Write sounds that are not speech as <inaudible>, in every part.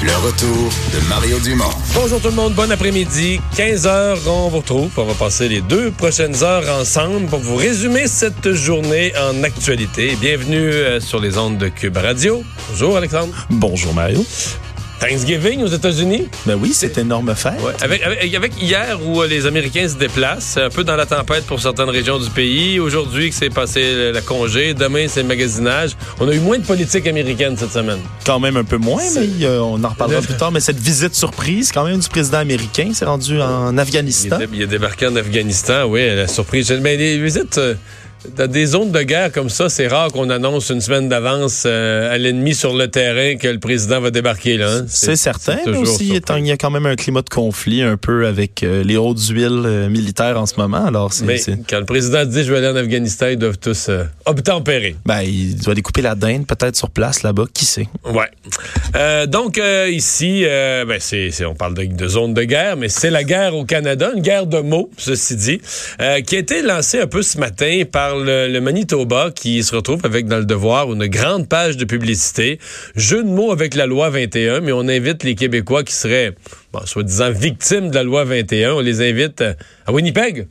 Le retour de Mario Dumont. Bonjour tout le monde, bon après-midi. 15 heures, on vous retrouve. On va passer les deux prochaines heures ensemble pour vous résumer cette journée en actualité. Bienvenue euh, sur les ondes de Cube Radio. Bonjour Alexandre. Bonjour Mario. Thanksgiving aux États-Unis? Ben oui, c'est énorme fête. Ouais. Avec, avec, avec hier où euh, les Américains se déplacent, un peu dans la tempête pour certaines régions du pays. Aujourd'hui que c'est passé le- la congé. Demain c'est le magasinage. On a eu moins de politique américaine cette semaine. Quand même un peu moins, mais euh, on en reparlera plus tard. Mais cette visite surprise, quand même, du président américain, s'est rendu en Il Afghanistan. est, il est débarqué en Afghanistan, oui, la surprise. Mais les visites euh, dans des zones de guerre comme ça, c'est rare qu'on annonce une semaine d'avance euh, à l'ennemi sur le terrain que le président va débarquer. là. hein? C'est certain, mais aussi, étant- il y a quand même un climat de conflit un peu avec euh, les hautes huiles euh, militaires en ce moment. Alors, Mais quand le président dit je vais aller en Afghanistan, ils doivent tous obtempérer. ben, il doit découper la dinde peut-être sur place là-bas, qui sait? Ouais. Donc ici, ben c'est, on parle de, de zone de guerre, mais c'est la guerre au Canada, une guerre de mots, ceci dit, qui a été lancée un peu ce matin par le, le Manitoba, qui se retrouve avec dans le devoir une grande page de publicité, jeu de mots avec la loi 21, mais on invite les Québécois qui seraient, bon, soi-disant victimes de la loi 21, on les invite euh, à Winnipeg.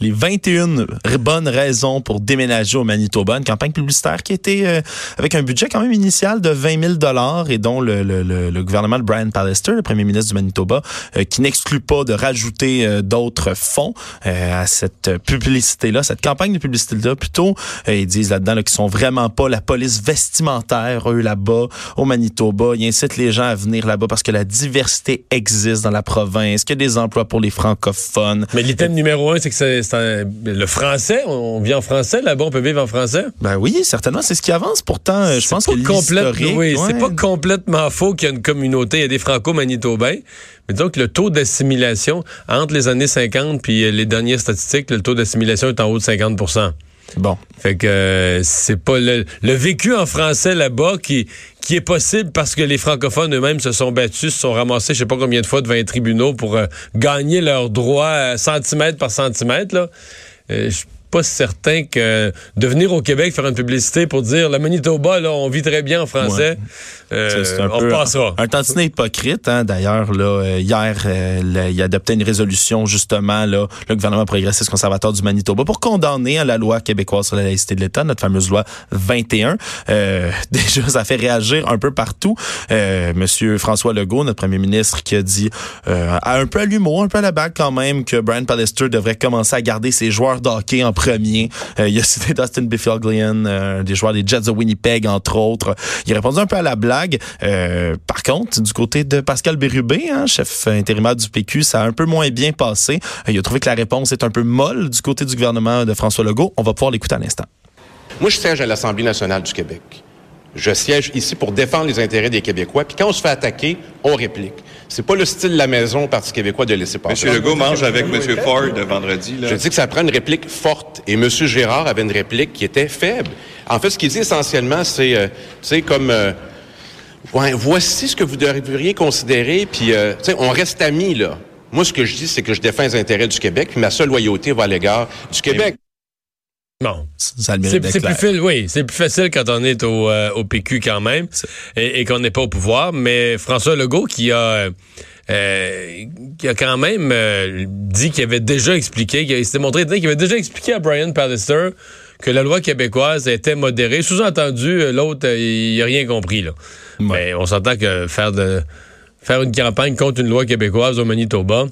les 21 r- bonnes raisons pour déménager au Manitoba, une campagne publicitaire qui était euh, avec un budget quand même initial de 20 000 dollars et dont le, gouvernement de Brian Pallister, le premier ministre du Manitoba, euh, qui n'exclut pas de rajouter d'autres fonds à cette publicité-là, cette campagne de publicité-là. Plutôt, ils disent là-dedans là, qu'ils sont vraiment pas la police vestimentaire, eux, là-bas, au Manitoba. Ils incitent les gens à venir là-bas parce que la diversité existe dans la province, qu'il y a des emplois pour les francophones. Mais l'item numéro un, c'est que c'est, le français, on vit en français là-bas, on peut vivre en français? Ben oui, certainement, c'est ce qui avance. Pourtant, euh, je pense pas que complète- l'historique, oui, ouais. c'est pas complètement faux qu'il y a une communauté, il y a des franco-manitobains. Mais donc le taux d'assimilation entre les années 50 puis euh, les dernières statistiques, le taux d'assimilation est en haut de 50 Bon, Fait que euh, c'est pas le, le vécu en français là-bas qui qui est possible parce que les francophones eux-mêmes se sont battus, se sont ramassés je sais pas combien de fois devant les tribunaux pour euh, gagner leurs droits euh, centimètre par centimètre là. Pas certain que de venir au Québec faire une publicité pour dire le Manitoba là on vit très bien en français. Euh, c'est un on peu repassera. un tantinet hypocrite. Hein, D'ailleurs, là, euh, hier, euh, le- il a adopté une résolution justement, là, le gouvernement progressiste conservateur du Manitoba pour condamner hein, la loi québécoise sur la laïcité de l'État, notre fameuse loi 21. Euh, <laughs> déjà, ça fait réagir un peu partout. Euh, Monsieur François Legault, notre premier ministre, qui a dit euh, un peu à l'humour, un peu à la bague quand même, que Brian Pallister devrait commencer à garder ses joueurs de hockey en Euh, il a <laughs> cité Dustin Biffle-Glean, euh, des joueurs des Jets de Winnipeg, entre autres. Il a répondu un peu à la blague. Euh, par contre, du côté de Pascal Bérubé, hein, chef intérimaire du PQ, ça a un peu moins bien passé. Il a trouvé que la réponse est un peu molle du côté du gouvernement de François Legault. On va pouvoir l'écouter à l'instant. Moi, je siège à l'Assemblée nationale du Québec. Je siège ici pour défendre les intérêts des Québécois. Puis quand on se fait attaquer, on réplique. C'est pas le style de la maison au Parti québécois de laisser passer. Monsieur Legault mange avec Monsieur Ford vendredi. Là. Je dis que ça prend une réplique forte. Et M. Gérard avait une réplique qui était faible. En fait, ce qu'il dit essentiellement, c'est, euh, tu sais, comme, euh, ouais, voici ce que vous devriez considérer, puis, euh, tu sais, on reste amis, là. Moi, ce que je dis, c'est que je défends les intérêts du Québec, puis ma seule loyauté va à l'égard du Québec. Bon. Ça a le C'est mérite c'est plus facile, oui, c'est plus facile quand on est au, euh, au PQ quand même et, et qu'on n'est pas au pouvoir. Mais François Legault qui a euh, qui a quand même euh, dit qu'il avait déjà expliqué, qu'il s'était montré qu'il avait déjà expliqué à Brian Pallister que la loi québécoise était modérée. Sous-entendu, euh, l'autre, euh, il n'a rien compris. Là. Mais on s'entend que faire de faire une campagne contre une loi québécoise au Manitoba,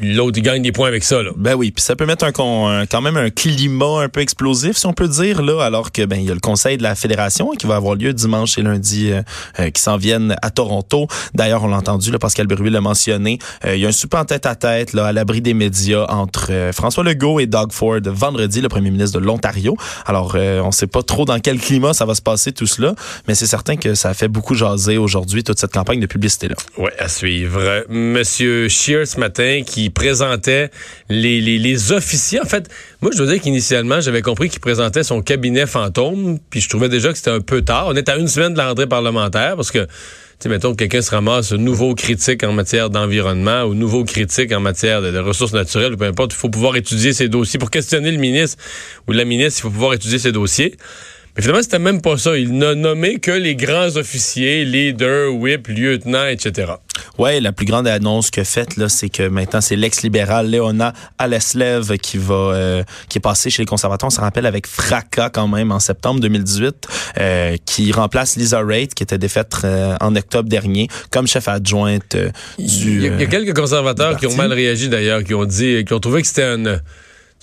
l'autre, il gagne des points avec ça. Là. Ben oui, puis ça peut mettre un, un, quand même un climat un peu explosif, si on peut dire, là, alors que ben il y a le conseil de la fédération qui va avoir lieu dimanche et lundi euh, euh, qui s'en viennent à Toronto. D'ailleurs, on l'a entendu, là, Pascal Berruel l'a mentionné, euh, il y a un super en tête à tête là, à l'abri des médias entre François Legault et Doug Ford vendredi, le premier ministre de l'Ontario. Alors, on sait pas trop dans quel climat ça va se passer tout cela, mais c'est certain que ça a fait beaucoup jaser aujourd'hui toute cette campagne de publicité-là. Oui, à suivre. Monsieur Scheer ce matin qui présentait les, officiers. En fait, moi, je dois dire qu'initialement, j'avais compris qu'il présentait son cabinet fantôme, puis je trouvais déjà que c'était un peu tard. On est à une semaine de la rentrée parlementaire, parce que, tu sais, mettons que quelqu'un se ramasse nouveau critique en matière d'environnement ou nouveau critique en matière de, de, ressources naturelles, peu importe, il faut pouvoir étudier ses dossiers. Pour questionner le ministre ou la ministre, il faut pouvoir étudier ses dossiers. Mais finalement, c'était même pas ça. Il n'a nommé que les grands officiers, leaders, whip, lieutenants, etc. Ouais, la plus grande annonce que faite là, c'est que maintenant c'est l'ex-libéral Léona Aleslev qui va euh, qui est passé chez les conservateurs, on se rappelle avec fracas quand même en septembre 2018, euh, qui remplace Lisa Raitt qui était défaite euh, en octobre dernier comme chef adjointe du. Il y, a, quelques conservateurs qui ont mal réagi d'ailleurs, qui ont dit, qui ont trouvé que c'était un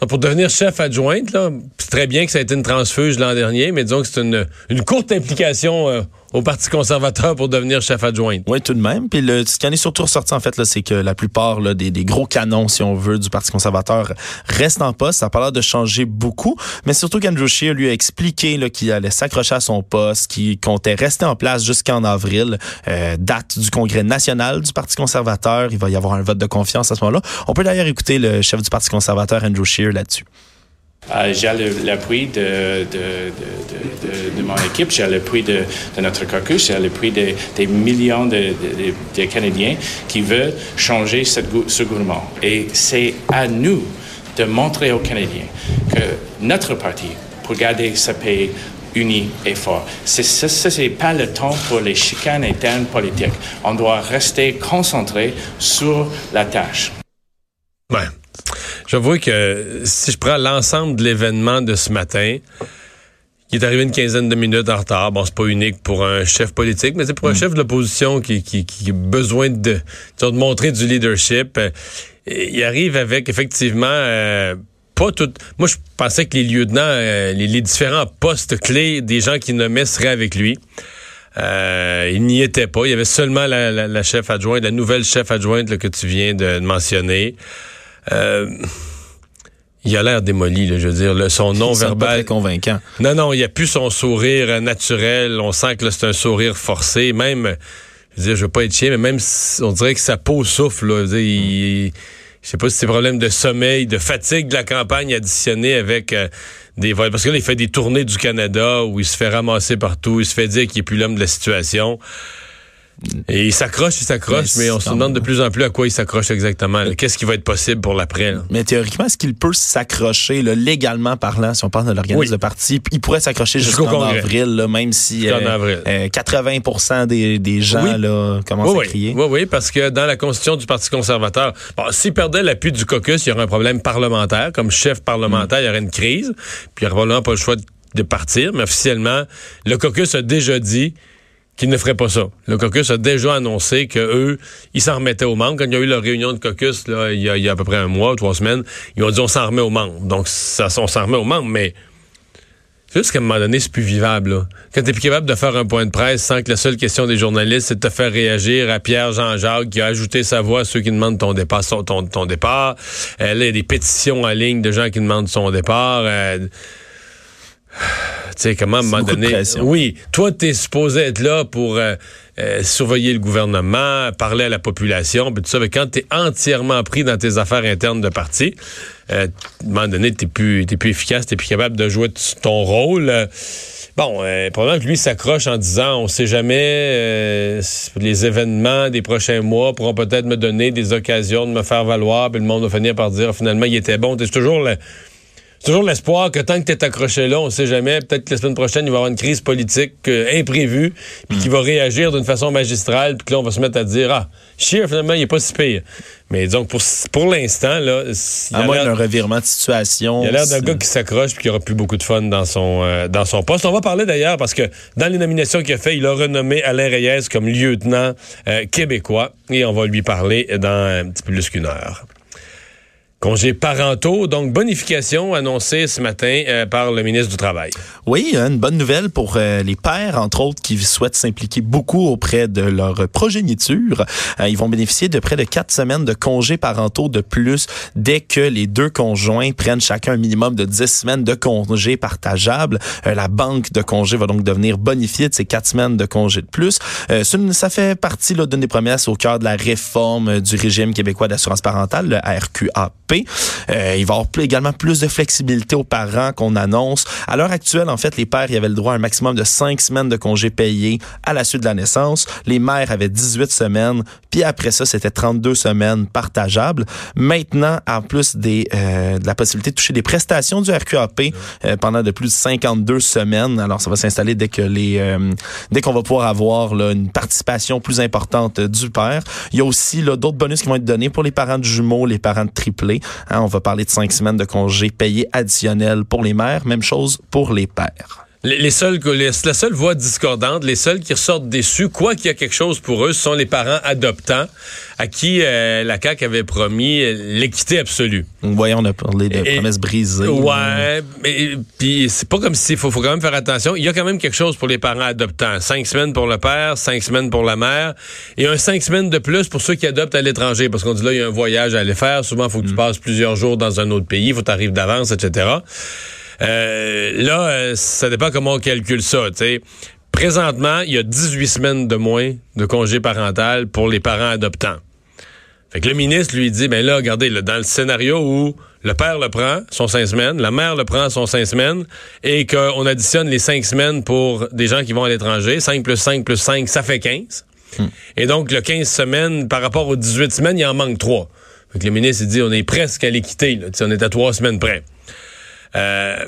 pour devenir chef adjointe, c'est très bien que ça a été une transfuge l'an dernier, mais disons que c'est une, une courte implication euh, au Parti conservateur pour devenir chef adjointe. Oui, tout de même. Puis le, ce qui en est surtout ressorti, en fait, là, c'est que la plupart là, des, des, gros canons, si on veut, du Parti conservateur restent en poste. Ça a pas l'air de changer beaucoup. Mais surtout qu'Andrew Scheer lui a expliqué qu'il allait s'accrocher à son poste, qu'il comptait rester en place jusqu'en avril, euh, date du congrès national du Parti conservateur. Il va y avoir un vote de confiance à ce moment-là. On peut d'ailleurs écouter le chef du Parti conservateur, Andrew Scheer, là-dessus. Euh, j'ai l'appui de, de, de, de, mon équipe, j'ai l'appui de, notre caucus, j'ai l'appui des millions de, Canadiens qui veulent changer ce, gouvernement. Et c'est à nous de montrer aux Canadiens que notre parti, pour garder ce pays uni et fort, ce n'est pas le temps pour les chicanes internes politiques. On doit rester concentré sur la tâche. Ouais. J'avoue que si je prends l'ensemble de l'événement de ce matin, qui est arrivé une quinzaine de minutes en retard. Bon, c'est pas unique pour un chef politique, mais c'est pour un mm. chef de l'opposition qui, qui, qui, a besoin de, de montrer du leadership. Euh, il arrive avec effectivement euh, pas tout. Moi, je pensais que les lieutenants, euh, les, les, différents postes clés des gens qui nommaient seraient avec lui. Euh, il n'y était pas. Il y avait seulement la, la, la chef adjointe, la nouvelle chef adjointe là, que tu viens de mentionner. Euh, il a l'air démoli, là, je veux dire. Le, son nom verbal. Convaincant. Non, non, il n'y a plus son sourire naturel. On sent que c'est un sourire forcé. Même, je veux dire, je veux pas être chien, mais même, on dirait que sa peau souffle. Là. Je, veux dire, je sais pas si c'est problème de sommeil, de fatigue de la campagne additionnée avec euh, des vols. Parce que là, il fait des tournées du Canada où il se fait ramasser partout. Il se fait dire qu'il est plus l'homme de la situation. Et il s'accroche, il s'accroche, mais, on se demande de plus en plus à quoi il s'accroche exactement. Qu'est-ce qui va être possible pour l'après? Mais théoriquement, est-ce qu'il peut s'accrocher, légalement parlant, si on parle de l'organisme de parti? Il pourrait s'accrocher jusqu'en avril, même si euh, 80 euh, des, des gens là, commencent à crier. Oui, oui, parce que dans la constitution du Parti conservateur, bon, s'il perdait l'appui du caucus, il y aurait un problème parlementaire. Comme chef parlementaire, il y aurait une crise. Puis il n'y aurait probablement pas le choix de partir. Mais officiellement, le caucus a déjà dit qu'ils ne ferait pas ça. Le caucus a déjà annoncé que eux, ils s'en remettaient aux membres. Quand il y a eu leur réunion de caucus, là, il, y a, il y a à peu près un mois trois semaines, ils ont dit on s'en remet aux membres. Donc, ça, on s'en remet aux membres, mais c'est juste qu'à un moment donné, c'est plus vivable. Là. Quand t'es plus capable de faire un point de presse sans que la seule question des journalistes, c'est de te faire réagir à Pierre Jean-Jacques qui a ajouté sa voix à ceux qui demandent ton départ. Ton, ton départ. Euh, il y a des pétitions en ligne de gens qui demandent son départ. Euh, tu sais, comment à un moment donné. Oui, toi, tu es supposé être là pour euh, euh, surveiller le gouvernement, parler à la population, puis tout ça. Mais quand tu es entièrement pris dans tes affaires internes de parti, euh, à un moment donné, tu plus, plus efficace, tu plus capable de jouer ton rôle. Bon, euh, probablement que lui s'accroche en disant, on sait jamais, les événements des prochains mois pourront peut-être me donner des occasions de me faire valoir, puis le monde va finir par dire, finalement, il était bon. C'est toujours le, toujours l'espoir que tant que tu es accroché là, on sait jamais, peut-être que la semaine prochaine, il va y avoir une crise politique euh, imprévue, puis qui va réagir d'une façon magistrale, puis que là, on va se mettre à dire, ah, Scheer, finalement, il est pas si pire. Mais donc, pour, pour l'instant, là... À moins d'un revirement de situation. Il a l'air d'un gars qui s'accroche puis qui aura plus beaucoup de fun dans son, euh, dans son poste. On va parler d'ailleurs, parce que dans les nominations qu'il a fait, il a renommé Alain Reyes comme lieutenant euh, québécois, et on va lui parler dans un petit peu plus qu'une heure. Congés parentaux. Donc, bonification annoncée ce matin euh, par le ministre du Travail. Oui, une bonne nouvelle pour euh, les pères, entre autres, qui souhaitent s'impliquer beaucoup auprès de leur progéniture. Euh, ils vont bénéficier de près de quatre semaines de congés parentaux de plus dès que les deux conjoints prennent chacun un minimum de dix semaines de congés partageables. la banque de congés va donc devenir bonifiée de ces quatre semaines de congés de plus. ça fait partie d'une des promesses au cœur de la réforme du régime québécois d'assurance parentale, le RQAP. P. Euh, il va y avoir également plus de flexibilité aux parents qu'on annonce. À l'heure actuelle, en fait, les pères y avaient le droit à un maximum de cinq semaines de congés payés à la suite de la naissance. Les mères avaient 18 semaines, puis après ça, c'était 32 semaines partageables. Maintenant, en plus des, euh, de la possibilité de toucher des prestations du RQAP euh, pendant de plus de 52 semaines, alors ça va s'installer dès que les euh, dès qu'on va pouvoir avoir là, une participation plus importante du père. Il y a aussi d'autres bonus qui vont être donnés pour les parents de jumeaux, les parents de triplés. Hein, on va parler de cinq semaines de congés payés additionnels pour les mères. Même chose pour les pères. Les, seuls, la seule voix discordante, les seuls qui ressortent déçus, quoi qu'il y a quelque chose pour eux, ce sont les parents adoptants à qui euh, la CAQ avait promis l'équité absolue. Voyons, on a parlé de promesses brisées. Ouais, mais puis c'est pas comme s'il faut, faut quand même faire attention. Il y a quand même quelque chose pour les parents adoptants. Cinq semaines pour le père, cinq semaines pour la mère, et un cinq semaines de plus pour ceux qui adoptent à l'étranger, parce qu'on dit là il y a un voyage à aller faire. Souvent, il faut que tu mm. passes plusieurs jours dans un autre pays, il faut t'arriver d'avance, etc. Euh, là, euh, ça dépend comment on calcule ça. sais. Présentement, il y a 18 semaines de moins de congé parental pour les parents adoptants. Fait que le ministre lui dit, ben là, regardez, dans le scénario où le père le prend, son cinq semaines, la mère le prend, son cinq semaines, et qu'on additionne les cinq semaines pour des gens qui vont à l'étranger, 5 plus 5 plus 5, ça fait 15. Hmm. Et donc, le 15 semaines, par rapport aux 18 semaines, il en manque 3. Fait que le ministre il dit, on est presque à l'équité, on est à trois semaines près. Euh,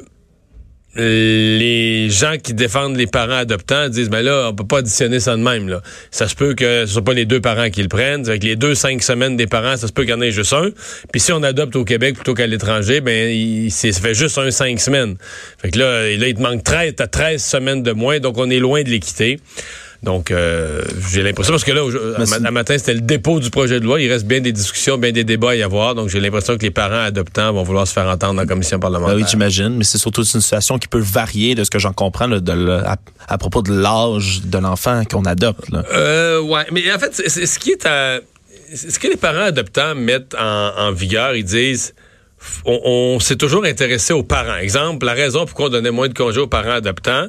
les gens qui défendent les parents adoptants disent ben là on peut pas additionner ça de même là. Ça se peut que ce soit pas les deux parents qui le prennent, avec les deux cinq semaines des parents, ça se peut qu'il y en ait juste un. Puis si on adopte au Québec plutôt qu'à l'étranger, ben il, ça fait juste un cinq semaines. Fait que là, il te manque 13 à 13 semaines de moins, donc on est loin de l'équité. Donc, euh, j'ai l'impression, parce que là, à, matin, c'était le dépôt du projet de loi. Il reste bien des discussions, bien des débats à y avoir. Donc, j'ai l'impression que les parents adoptants vont vouloir se faire entendre dans la commission parlementaire. Ben oui, j'imagine. Mais c'est surtout une situation qui peut varier de ce que j'en comprends de, à, propos de l'âge de l'enfant qu'on adopte. Là. Euh, ouais. Mais en fait, ce qui est à, ce que les parents adoptants mettent en, vigueur, ils disent on, on s'est toujours intéressé aux parents. Exemple, la raison pourquoi on donnait moins de congés aux parents adoptants,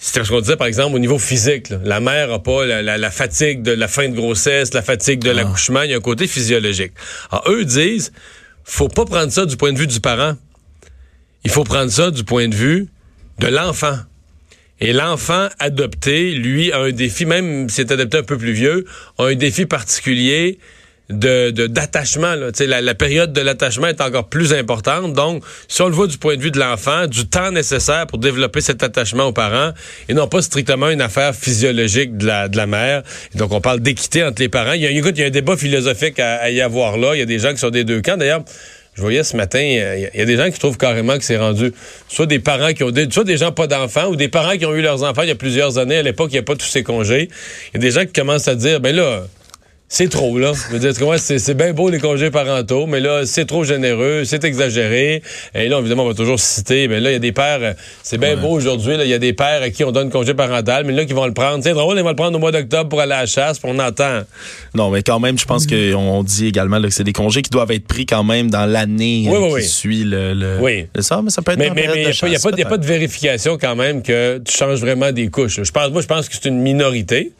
c'est ce qu'on disait, par exemple, au niveau physique. La mère n'a pas la, fatigue de la fin de grossesse, la fatigue de ah. l'accouchement. Il y a un côté physiologique. Alors, eux disent, faut pas prendre ça du point de vue du parent. Il faut prendre ça du point de vue de l'enfant. Et l'enfant adopté, lui, a un défi, même s'il est adopté un peu plus vieux, a un défi particulier de d'attachement. La, la période de l'attachement est encore plus importante. Donc, si on le voit du point de vue de l'enfant, du temps nécessaire pour développer cet attachement aux parents, et non pas strictement une affaire physiologique de la, de la mère. donc, on parle d'équité entre les parents. Il y a, il y a un débat philosophique à, y avoir là. Il y a des gens qui sont des deux camps. D'ailleurs, je voyais ce matin, il y, a des gens qui trouvent carrément que c'est rendu soit des parents qui ont des, soit des gens pas d'enfants ou des parents qui ont eu leurs enfants il y a plusieurs années. À l'époque, il n'y a pas tous ces congés. Il y a des gens qui commencent à dire, ben là, c'est trop, là. Je veux dire, c'est bien beau les congés parentaux, mais là, c'est trop généreux, c'est exagéré. Et là, évidemment, on va toujours citer, mais là, il y a des pères, c'est bien beau aujourd'hui, il y a des pères à qui on donne congé parental, mais là, qui vont le prendre. C'est drôle, ils vont le prendre au mois d'octobre pour aller à la chasse, puis on entend. Non, mais quand même, je pense qu'on dit également que c'est des congés qui doivent être pris quand même dans l'année qui suit le, Oui. ça, mais ça peut être Mais il n'y a, pas de vérification quand même que tu changes vraiment des couches. Je pense, moi, je pense que c'est une minorité.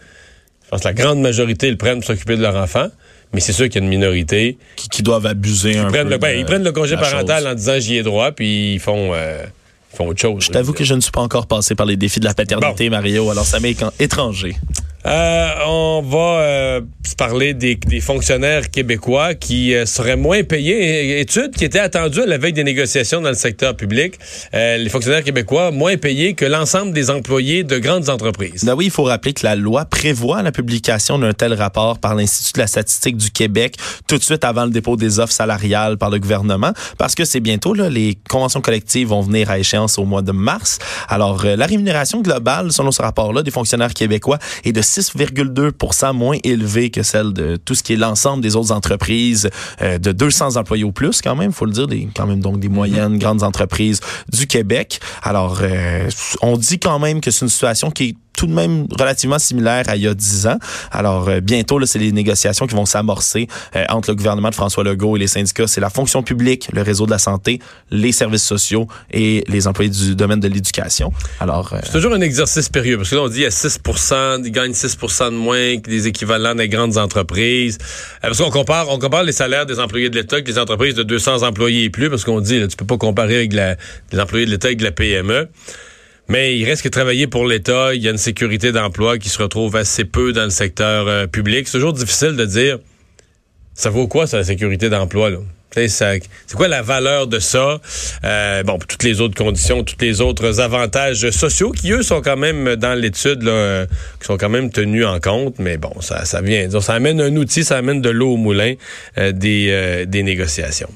Je pense que la grande majorité le prennent pour s'occuper de leur enfant. Mais c'est sûr qu'il y a une minorité qui, doivent abuser un peu. Le, ben, ils prennent le congé parental en disant j'y ai droit, puis ils font, euh, font autre chose. Je t'avoue que je ne suis pas encore passé par les défis de la paternité, Mario. Alors ça m'est étranger. Euh, on va euh, parler des, fonctionnaires québécois qui euh, seraient moins payés. Étude qui était attendue à la veille des négociations dans le secteur public. les fonctionnaires québécois moins payés que l'ensemble des employés de grandes entreprises. Ben oui, il faut rappeler que la loi prévoit la publication d'un tel rapport par l'Institut de la statistique du Québec tout de suite avant le dépôt des offres salariales par le gouvernement parce que c'est bientôt là, les conventions collectives vont venir à échéance au mois de mars. Alors la rémunération globale selon ce rapport-là des fonctionnaires québécois est de 6,2% moins élevée que celle de tout ce qui est l'ensemble des autres entreprises euh, de 200 employés ou plus quand même, faut le dire, des, quand même donc des moyennes grandes entreprises du Québec. Alors, euh, on dit quand même que c'est une situation qui est tout de même relativement similaire à il y a dix ans. Alors euh, bientôt, c'est les négociations qui vont s'amorcer euh, entre le gouvernement de François Legault et les syndicats. C'est la fonction publique, le réseau de la santé, les services sociaux et les employés du domaine de l'éducation. Alors c'est toujours un exercice périlleux parce que là on dit a 6 ils gagnent 6 de moins que les équivalents des grandes entreprises. parce qu'on compare on compare les salaires des employés de l'État avec les entreprises de 200 employés et plus parce qu'on dit là, tu peux pas comparer avec la, les employés de l'État avec la PME. Mais il reste que travailler pour l'État, il y a une sécurité d'emploi qui se retrouve assez peu dans le secteur euh, public. C'est toujours difficile de dire ça vaut quoi ça la sécurité d'emploi là? C'est quoi la valeur de ça? Euh, bon, toutes les autres conditions, tous les autres avantages sociaux qui, eux, sont quand même dans l'étude, qui sont quand même tenus en compte. Mais bon, ça, ça vient, ça amène un outil, ça amène de l'eau au moulin euh, des, des négociations.